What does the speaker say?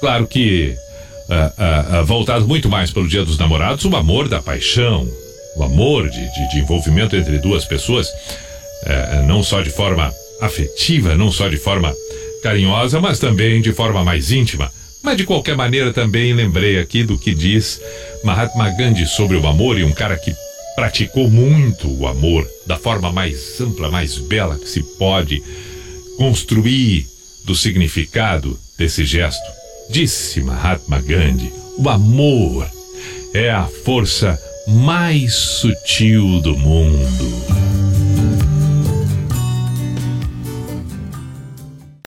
Claro que uh, uh, voltado muito mais pelo Dia dos Namorados, o amor da paixão, o amor de, de, de envolvimento entre duas pessoas, uh, não só de forma afetiva, não só de forma carinhosa, mas também de forma mais íntima. Mas de qualquer maneira também lembrei aqui do que diz Mahatma Gandhi sobre o amor e um cara que praticou muito o amor da forma mais ampla, mais bela que se pode construir do significado desse gesto disse Mahatma Gandhi, o amor é a força mais sutil do mundo.